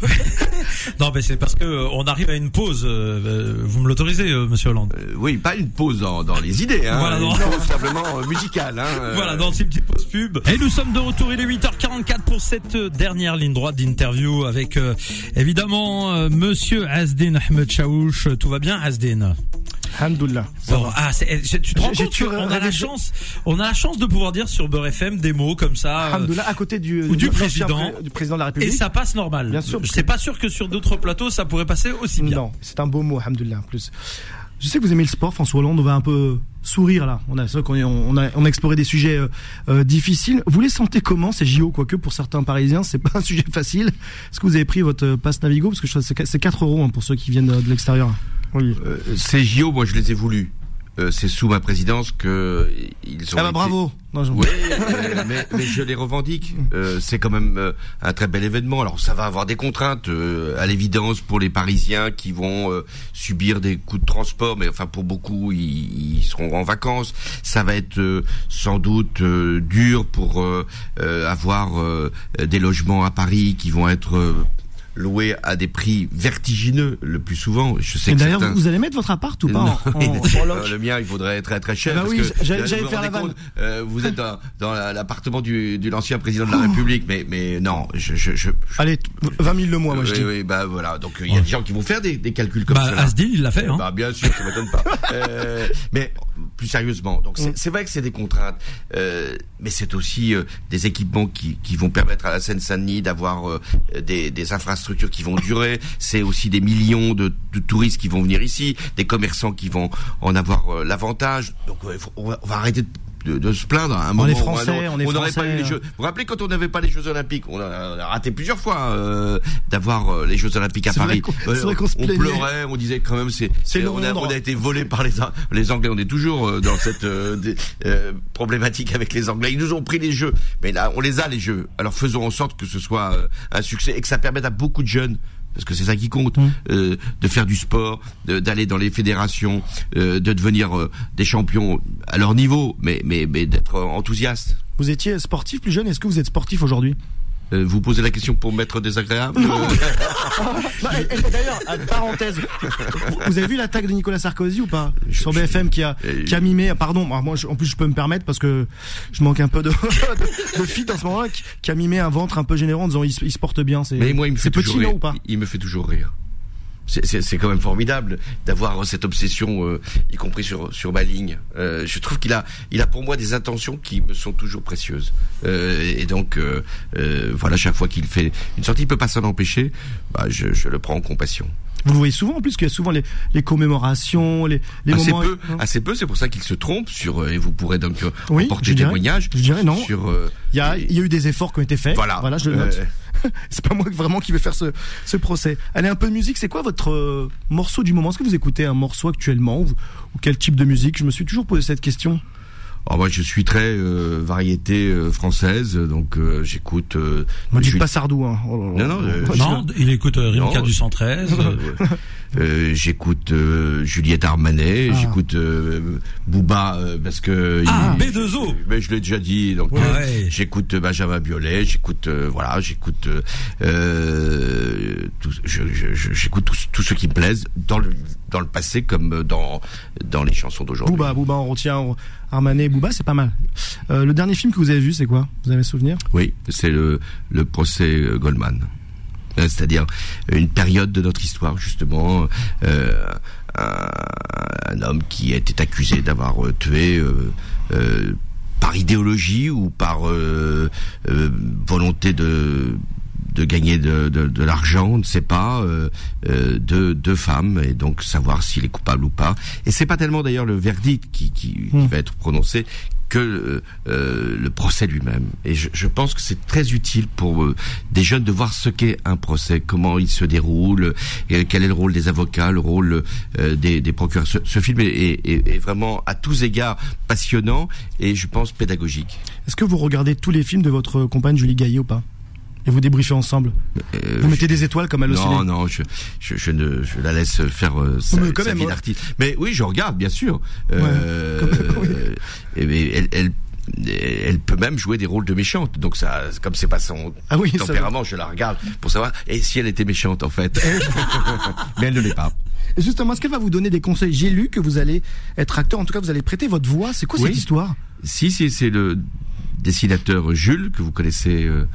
non, mais c'est parce que on arrive à une pause. vous me l'autorisez, Monsieur Hollande Oui, pas une pause dans, dans les idées, hein, voilà, non. simplement musicale. Hein, voilà, dans ces petites pauses pub. Et nous sommes de retour, il est 8h44 pour cette dernière ligne droite d'interview avec euh, évidemment euh, monsieur Asdin Ahmed Chaouch. Tout va bien Asdin? Alhamdulillah. ah, eh, tu te rends compte on a la chance, on a la chance de pouvoir dire sur Beurre FM des mots comme ça. Euh, à côté du, ou du président, du président de la République. Et ça passe normal. Bien sûr. Je sais pas sûr que sur d'autres plateaux ça pourrait passer aussi bien. Non, c'est un beau mot, Alhamdulillah, en plus. Je sais que vous aimez le sport, François Hollande. On va un peu sourire là. On a, qu'on on a, on a exploré des sujets euh, euh, difficiles. Vous les sentez comment ces JO Quoique pour certains Parisiens, c'est pas un sujet facile? Est-ce que vous avez pris votre euh, passe Navigo? Parce que c'est 4 euros hein, pour ceux qui viennent de l'extérieur. Oui. ces JO, moi, je les ai voulus. euh, c'est sous ma présidence que ils ont Ah bah été- bravo. Non, je- Oui, euh, mais, mais je les revendique. Euh, c'est quand même euh, un très bel événement. Alors ça va avoir des contraintes, euh, à l'évidence, pour les Parisiens qui vont euh, subir des coûts de transport, mais enfin pour beaucoup, ils, ils seront en vacances. Ça va être euh, sans doute euh, dur pour euh, euh, avoir euh, des logements à Paris qui vont être euh, loués à des prix vertigineux le plus souvent. Je sais d'ailleurs, certains- vous, vous allez mettre votre appart ou pas non, en, en- il- en loc euh, le mien, il vaudrait très très cher. Ah bah parce oui, j'allais- faire la compte, euh, vous êtes dans, dans la- l'appartement du, de l'ancien président de la République, mais mais non, je je, je Allez, 20 000 le mois, moi je oui, dis. oui, bah voilà. Donc il y a des gens qui vont faire des, des calculs comme Bah, ça. Asdil, il l'a fait, hein. Bah bien sûr, ça m'étonne pas. Euh, mais plus sérieusement, donc Mm. c'est vrai que c'est des contraintes, euh, mais c'est aussi euh, des équipements qui, qui vont permettre à la Seine-Saint-Denis d'avoir euh, des, des infrastructures qui vont durer. C'est aussi des millions de, de touristes qui vont venir ici, des commerçants qui vont en avoir euh, l'avantage. Donc faut- on, va, on va arrêter de de, de se plaindre à un On moment est ou à un Français, on est n'aurait pas Français, eu les hein. Jeux. Vous vous rappelez quand on n'avait pas les Jeux Olympiques On a, on a raté plusieurs fois euh, d'avoir euh, les Jeux Olympiques à Paris. vrai se on pleurait, on disait quand même c'est on a, on a été volé par les les Anglais. On est toujours euh, dans cette euh, des- euh, problématique avec les Anglais. Ils nous ont pris les Jeux, mais là on les a les Jeux. Alors faisons en sorte que ce soit euh, un succès et que ça permette à beaucoup de jeunes parce que c'est ça qui compte, Mmh. euh, de faire du sport, d'aller dans les fédérations, euh, de devenir euh, des champions à leur niveau, mais mais, mais d'être enthousiaste. Vous étiez sportif plus jeune, est-ce que vous êtes sportif aujourd'hui? Euh, vous posez la question pour m'être désagréable Non. Euh, Bah, D'ailleurs, parenthèse, vous- avez vu l'attaque de Nicolas Sarkozy ou pas? Sur BFM qui a qui a mimé. Pardon, moi je- en plus je peux me permettre parce que je manque un peu de de, de fit en ce moment qui, qui a mimé un ventre un peu généreux en disant il, se- il se porte bien. C'est petit toujours non ou pas? Il me fait toujours rire. C'est- quand même formidable d'avoir cette obsession, euh, y compris sur sur ma ligne. Euh, je trouve qu'il a il a pour moi des intentions qui me sont toujours précieuses. Euh, et donc euh, euh, voilà, chaque fois qu'il fait une sortie, il peut pas s'en empêcher. Bah, je, je le prends en compassion. Vous le voyez souvent en plus qu'il y a souvent les, les commémorations, les, les assez moments. peu, assez peu. C'est pour ça qu'il se trompe sur. euh, Et vous pourrez donc euh, Oui, dirais. témoignage. Je dirais non. Sur. euh, Il y a il y a eu des efforts qui ont été faits. voilà. Voilà, je le note. C'est pas moi vraiment qui vais faire ce, ce procès. Allez, un peu de musique. C'est quoi votre euh, morceau du moment? Est-ce que vous écoutez un morceau actuellement ou, ou quel type de musique? Je me suis toujours posé cette question. Alors moi je suis très euh, variété euh, française, donc euh, j'écoute. Euh, Ne dites Jules- pas Sardou. Hein. Oh. Non, non, Moi, Non, il écoute euh, Rimka Non. du 113. euh, j'écoute euh, Juliette Armanet, Ah. j'écoute euh, Booba euh, parce que Ah, il- B2O. Mais je l'ai déjà dit. Donc Ouais. euh, j'écoute Benjamin Biolay, j'écoute euh, voilà, j'écoute euh, euh, tout, je, je- je- j'écoute tout, tout ce qui me plaise dans le dans le passé comme dans dans les chansons d'aujourd'hui. Booba, Booba, on retient Armanet, Booba, c'est pas mal. Euh, le dernier film que vous avez vu, c'est quoi? Vous avez un souvenir? Oui, c'est le, le procès euh, Goldman. Euh, C'est-à-dire une période de notre histoire, justement, euh, un, un homme qui était accusé d'avoir euh, tué par idéologie ou par volonté de de gagner de, de, de l'argent, on ne sait pas, euh, euh, femmes, et donc savoir s'il est coupable ou pas. Et c'est pas tellement d'ailleurs le verdict qui, qui, qui Hmm. va être prononcé que euh, euh, le procès lui-même. Et je, je pense que c'est très utile pour euh, des jeunes de voir ce qu'est un procès, comment il se déroule, et quel est le rôle des avocats, le rôle euh, des, des procureurs. Ce, ce film est, est- est vraiment à tous égards passionnant et je pense pédagogique. Est-ce que vous regardez tous les films de votre compagne Julie Gaillet ou pas? Et vous débriefez ensemble Euh, Vous mettez des étoiles comme elle aussi Non, non, je, je, je ne, je la laisse faire euh, sa, Mais quand sa même, vie ouais. d'artiste. Mais oui, je regarde, bien sûr. Euh, oui. et- elle, elle, elle peut même jouer des rôles de méchante. Donc ça, comme c'est pas son Ah oui, tempérament, je la regarde pour savoir. Et si elle était méchante en fait Mais elle ne l'est pas. Justement, est-ce qu'elle va vous donner des conseils? J'ai lu que vous allez être acteur, en tout cas vous allez prêter votre voix. C'est quoi Oui. cette histoire? Si, si, c'est le dessinateur Jules que vous connaissez euh,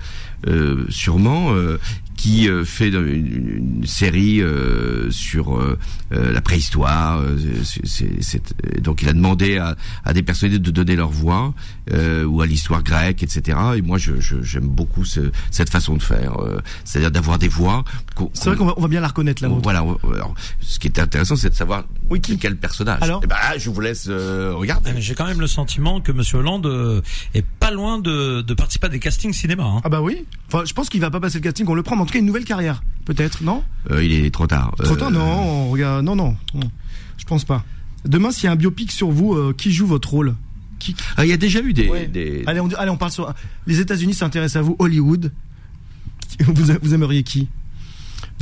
sûrement, euh, qui euh, fait une, une série euh, sur euh, euh, la préhistoire. euh, c'est- c'est- c'est- donc il a demandé à, à des personnalités de donner leur voix euh, ou à l'histoire grecque, etc. Et moi, je- je- j'aime beaucoup ce- cette façon de faire, euh, c'est-à-dire d'avoir des voix. C'est vrai qu'on va, on va bien la reconnaître là. voilà. Alors, ce qui est intéressant, c'est de savoir Oui, qui quel personnage. Alors Eh ben, je vous laisse euh, regarder. Ah, mais J'ai quand même le sentiment que Monsieur Hollande euh, est pas loin de, de participer à des castings cinéma. Hein. Ah bah oui. Enfin, je pense qu'il va pas passer le casting, on le prend. Mais en tout cas, une nouvelle carrière, peut-être, non? Euh, il est trop tard. Trop Euh, tard, non. Regarde, non, non, non. Je pense pas. Demain, s'il y a un biopic sur vous, euh, qui joue votre rôle? Qui... Ah, il y a déjà eu des. Ouais. des... Allez, on, allez, on parle sur. Les États-Unis s'intéressent à vous, Hollywood. Vous, vous aimeriez qui?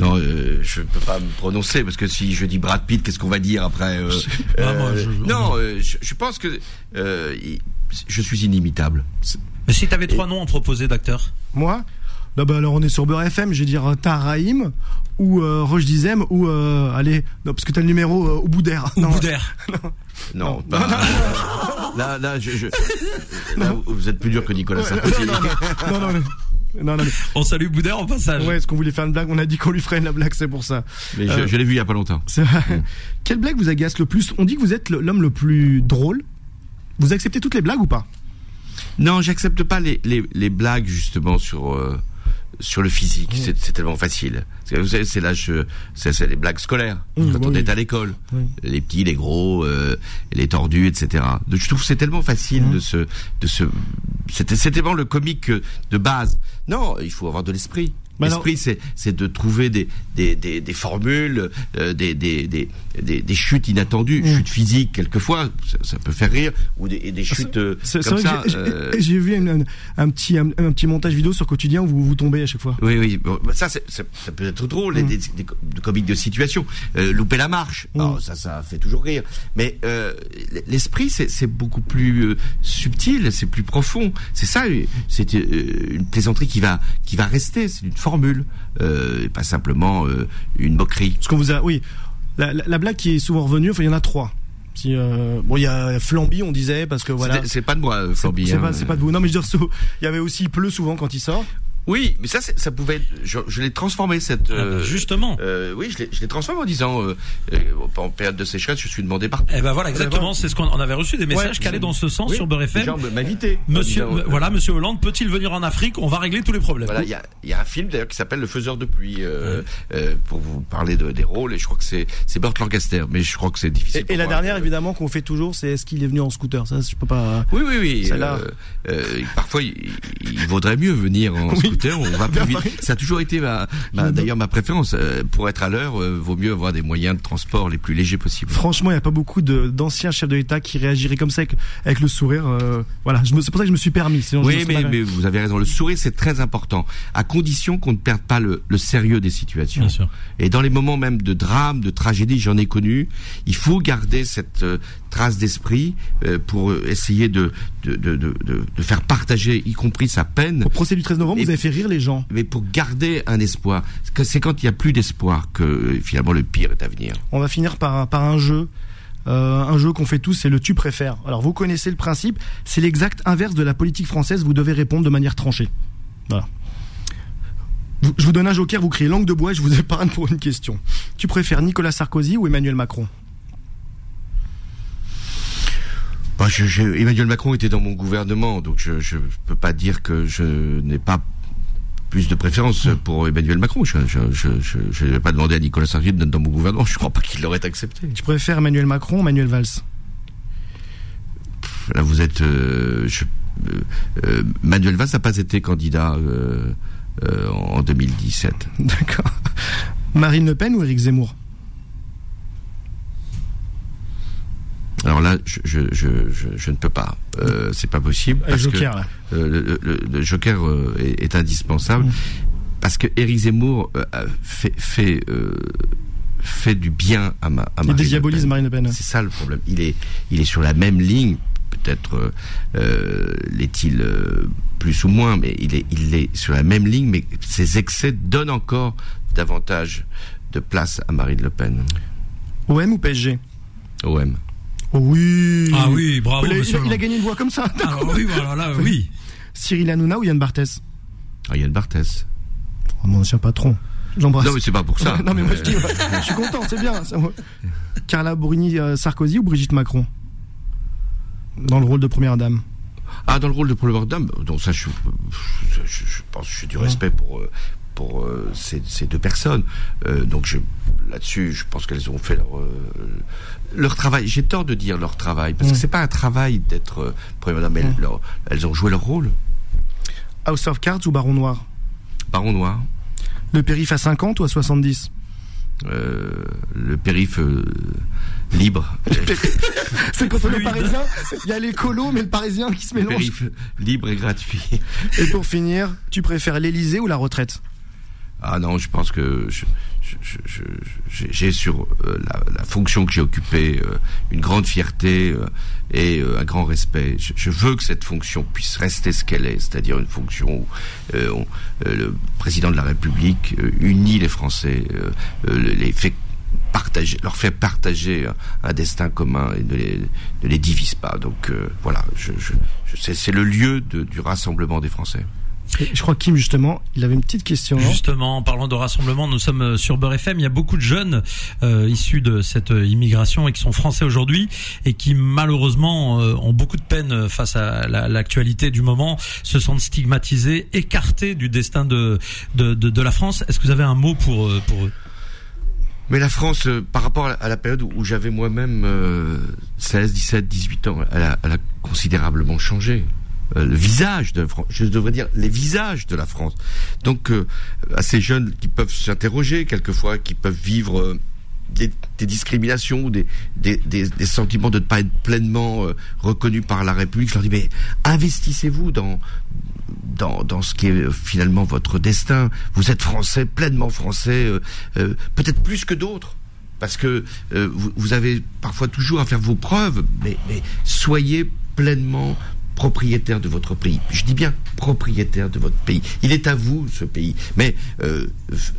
Non, euh, je peux pas me prononcer parce que si je dis Brad Pitt, qu'est-ce qu'on va dire après euh, Ah, moi, euh, je- Non, euh, je, je pense que euh, je suis inimitable. Mais si t'avais trois noms à proposer d'acteurs Moi? Là, bah, alors on est sur Beurre FM, je vais dire euh, Taharaïm ou euh, Roche Dizem ou euh, allez non parce que t'as le numéro euh, au bout d'air. ou Non. Boudère Non, Non. pas- là, là, je, je- là, vous- vous êtes plus dur que Nicolas Sarkozy. non, non, non, non, non, mais- On salue Boudère en passage. ouais, est-ce qu'on voulait faire une blague? On a dit qu'on lui ferait la blague, c'est pour ça. Mais je, Euh, je l'ai vu il y a pas longtemps. Vrai. Quelle blague vous agace le plus? On dit que vous êtes l'homme le plus drôle. Vous acceptez toutes les blagues ou pas? Non, j'accepte pas les, les, les blagues justement sur euh, sur le physique. C'est, c'est tellement facile. C'est- Vous savez, c'est l'âge, c'est, les blagues scolaires Mmh, quand on est à l'école. Oui. Les petits, les gros, euh, les tordus, etc. Je trouve que c'est tellement facile Mmh. de se de se. C'était c'est tellement le comique de base. Non, il faut avoir de l'esprit. L'esprit, c'est c'est de trouver des des des, des formules, euh, des, des des des chutes inattendues, Mmh. chutes physiques quelquefois, ça, ça peut faire rire, ou des, des chutes euh, comme ça. j'ai- euh, j'ai vu une- un, un petit un, un petit montage vidéo sur quotidien où vous vous tombez à chaque fois. Oui, oui, bon, bah, ça, c'est- ça, ça peut être drôle, Mm. des, des, comiques de situation. Euh, louper la marche, Mm. alors, ça, ça fait toujours rire. Mais euh, l'esprit, c'est c'est beaucoup plus euh, subtil, c'est plus profond. C'est ça, c'est une plaisanterie qui va qui va rester. C'est une formule, euh, et pas simplement euh, une moquerie. Parce qu'on vous a, oui, la, la- la blague qui est souvent revenue, enfin il y en a trois. Si, euh, bon, il y a Flamby, on disait parce que voilà. C'est pas de moi, Flamby. C'est hein. pas, c'est pas de vous. Non, mais je veux dire, il y avait aussi il pleut souvent quand il sort. Oui, mais ça, ça pouvait. Être, je je l'ai transformé cette. Ah euh, justement. euh, oui, je l'ai- je l'ai transformé en disant, euh, euh, en période de sécheresse, je suis demandé partout. Eh ben voilà, exactement. C'est ce qu'on on avait reçu des messages Ouais, qui allaient dans ce sens Oui, sur Beurre les FM. gens m'invitaient. Monsieur, disant, euh, voilà, Monsieur Hollande, peut-il venir en Afrique? On va régler tous les problèmes. Voilà, il y a, il y a un film d'ailleurs qui s'appelle Le Faiseur de pluie euh, euh, pour vous parler de, des rôles et je crois que c'est c'est Burt Lancaster, mais je crois que c'est difficile. Et, pour et la moi. dernière, évidemment, qu'on fait toujours, c'est est-ce qu'il est venu en scooter? Ça, je peux pas. Oui, oui, oui. Euh, euh, parfois, il, il vaudrait mieux venir en Oui. Scooter. On va plus vite. Ça a toujours été ma, ma- d'ailleurs ma préférence. Euh, Pour être à l'heure, euh, vaut mieux avoir des moyens de transport les plus légers possibles. Franchement, il n'y a pas beaucoup de- d'anciens chefs de l'État qui réagiraient comme ça avec, avec le sourire. euh, voilà, je me- c'est pour ça que je me suis permis. Sinon, Oui, mais, mais vous avez raison. Le sourire, c'est très important, à condition qu'on ne perde pas le, le sérieux des situations. Bien sûr. Et dans les moments même de drame, de tragédie, j'en ai connu, il faut garder cette euh, trace d'esprit euh, pour essayer de de, de, de, de- faire partager, y compris sa peine, Au procès du 13 novembre, Et- vous avez fait rire les gens. mais pour garder un espoir. C'est quand il n'y a plus d'espoir que euh, finalement le pire est à venir. On va finir par, un- par un jeu. Euh, un jeu qu'on fait tous, c'est le tu préfères. Alors vous connaissez le principe, c'est l'exact inverse de la politique française, vous devez répondre de manière tranchée. Voilà. Vous- Je vous donne un joker, vous criez langue de bois et je vous épargne pour une question. Tu préfères Nicolas Sarkozy ou Emmanuel Macron? Bah, je, je- Emmanuel Macron était dans mon gouvernement, donc je ne peux pas dire que je n'ai pas plus de préférence pour Emmanuel Macron. Je ne vais pas demander à Nicolas Sarkozy d'être dans mon gouvernement. Je crois pas qu'il l'aurait accepté. Tu préfères Emmanuel Macron ou Manuel Valls? Là, vous êtes. euh, je- euh, euh, Manuel Valls n'a pas été candidat euh, en 2017. D'accord. Marine Le Pen ou Éric Zemmour? Alors là, je, je, je, je, je ne peux pas. Euh, c'est pas possible. Parce Joker que, là. euh, le, le- le Joker euh, est, est indispensable Mm. parce que Éric Zemmour euh, a fait fait euh, fait du bien à ma à Il Marine Le dédiabolise Pen. Marine Le Pen. C'est ça le problème. Il est il est sur la même ligne. Peut-être euh, l'est-il euh, plus ou moins, mais il est il est sur la même ligne. Mais ses excès donnent encore davantage de place à Marine Le Pen. OM ou PSG OM. Oh oui Ah oui, bravo, il a, monsieur il a- il a Hollande. gagné une voix comme ça. Ah oui, voilà, là, oui. Cyril Hanouna ou Yann Barthès? Ah, Yann Barthès. Oh, Mon ancien patron. J'embrasse. Non, mais c'est pas pour ça. non mais moi je dis, je suis content, c'est bien. Carla Bruni euh, Sarkozy ou Brigitte Macron? Dans le rôle de première dame. Ah, dans le rôle de Première Dame, donc ça, je, je, je- je pense que j'ai du respect pour euh, pour euh, ces, ces deux personnes. Euh, donc je là-dessus, je pense qu'elles ont fait leur euh, leur travail. J'ai tort de dire leur travail parce Mm. que c'est pas un travail d'être Première Dame. Elles, Mm. elles ont joué leur rôle. House of Cards ou Baron Noir? Baron Noir. Le périph à 50 ou à 70 euh, le périph euh, libre. C'est quand on est parisien, il y a l'écolo, mais le parisien qui se Le mélange. périph libre et gratuit. Et pour finir, tu préfères l'Elysée ou la retraite? Ah non, je pense que j'ai sur euh, la, la fonction que j'ai occupée euh, une grande fierté euh, et euh, un grand respect. Je, je veux que cette fonction puisse rester ce qu'elle est, c'est-à-dire une fonction où euh, on- euh, le président de la République unit les Français, les fait partager, leur fait partager un, destin commun et ne les, ne les divise pas. Donc voilà, je, je, c'est le lieu de- du rassemblement des Français. Et Je crois que Kim, justement, il avait une petite question. Justement, en parlant de rassemblement, nous sommes euh, sur Beurre FM. Il y a beaucoup de jeunes euh, issus de cette euh, immigration et qui sont français aujourd'hui et qui malheureusement euh, ont beaucoup de peine face à la- l'actualité du moment, se sentent stigmatisés, écartés du destin de de, de, de la France. Est-ce que vous avez un mot pour pour eux? Mais la France, euh, par rapport à la, à la période où j'avais moi-même euh, 16, 17, 18 ans, elle a, elle a considérablement changé. Euh, le visage de France, je devrais dire les visages de la France. Donc, euh, à ces jeunes qui peuvent s'interroger quelquefois, qui peuvent vivre euh, des, des discriminations, des, des, des, sentiments de ne pas être pleinement euh, reconnus par la République, je leur dis mais investissez-vous dans dans, dans ce qui est finalement votre destin. Vous êtes français, pleinement français, peut-être plus que d'autres. Parce que vous, avez parfois toujours à faire vos preuves, mais soyez pleinement propriétaire de votre pays. Je dis bien propriétaire de votre pays. Il est à vous ce pays, mais euh,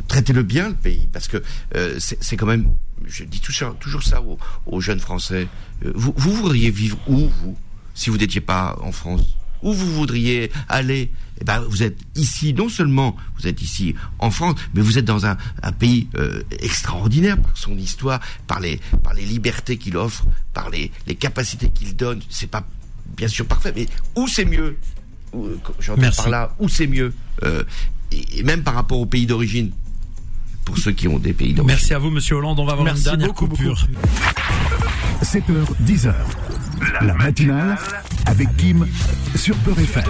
traitez-le bien le pays, parce que euh, c'est c'est quand même. Je dis toujours, toujours ça aux, aux jeunes Français. Euh, vous, vous voudriez vivre où vous, si vous n'étiez pas en France? Où vous voudriez aller, eh ben, vous êtes ici, non seulement vous êtes ici en France, mais vous êtes dans un, un pays euh, extraordinaire par son histoire, par les, par les libertés qu'il offre, par les, les capacités qu'il donne. C'est pas bien sûr parfait, mais où c'est mieux euh, J'entends par là, où c'est mieux Euh, et, même par rapport au pays d'origine, pour ceux qui ont des pays d'origine. Merci à vous, Monsieur Hollande. On va avoir Merci une dernière beaucoup, coupure. 7h, 10h. La matinale avec Kim sur Beurre FM.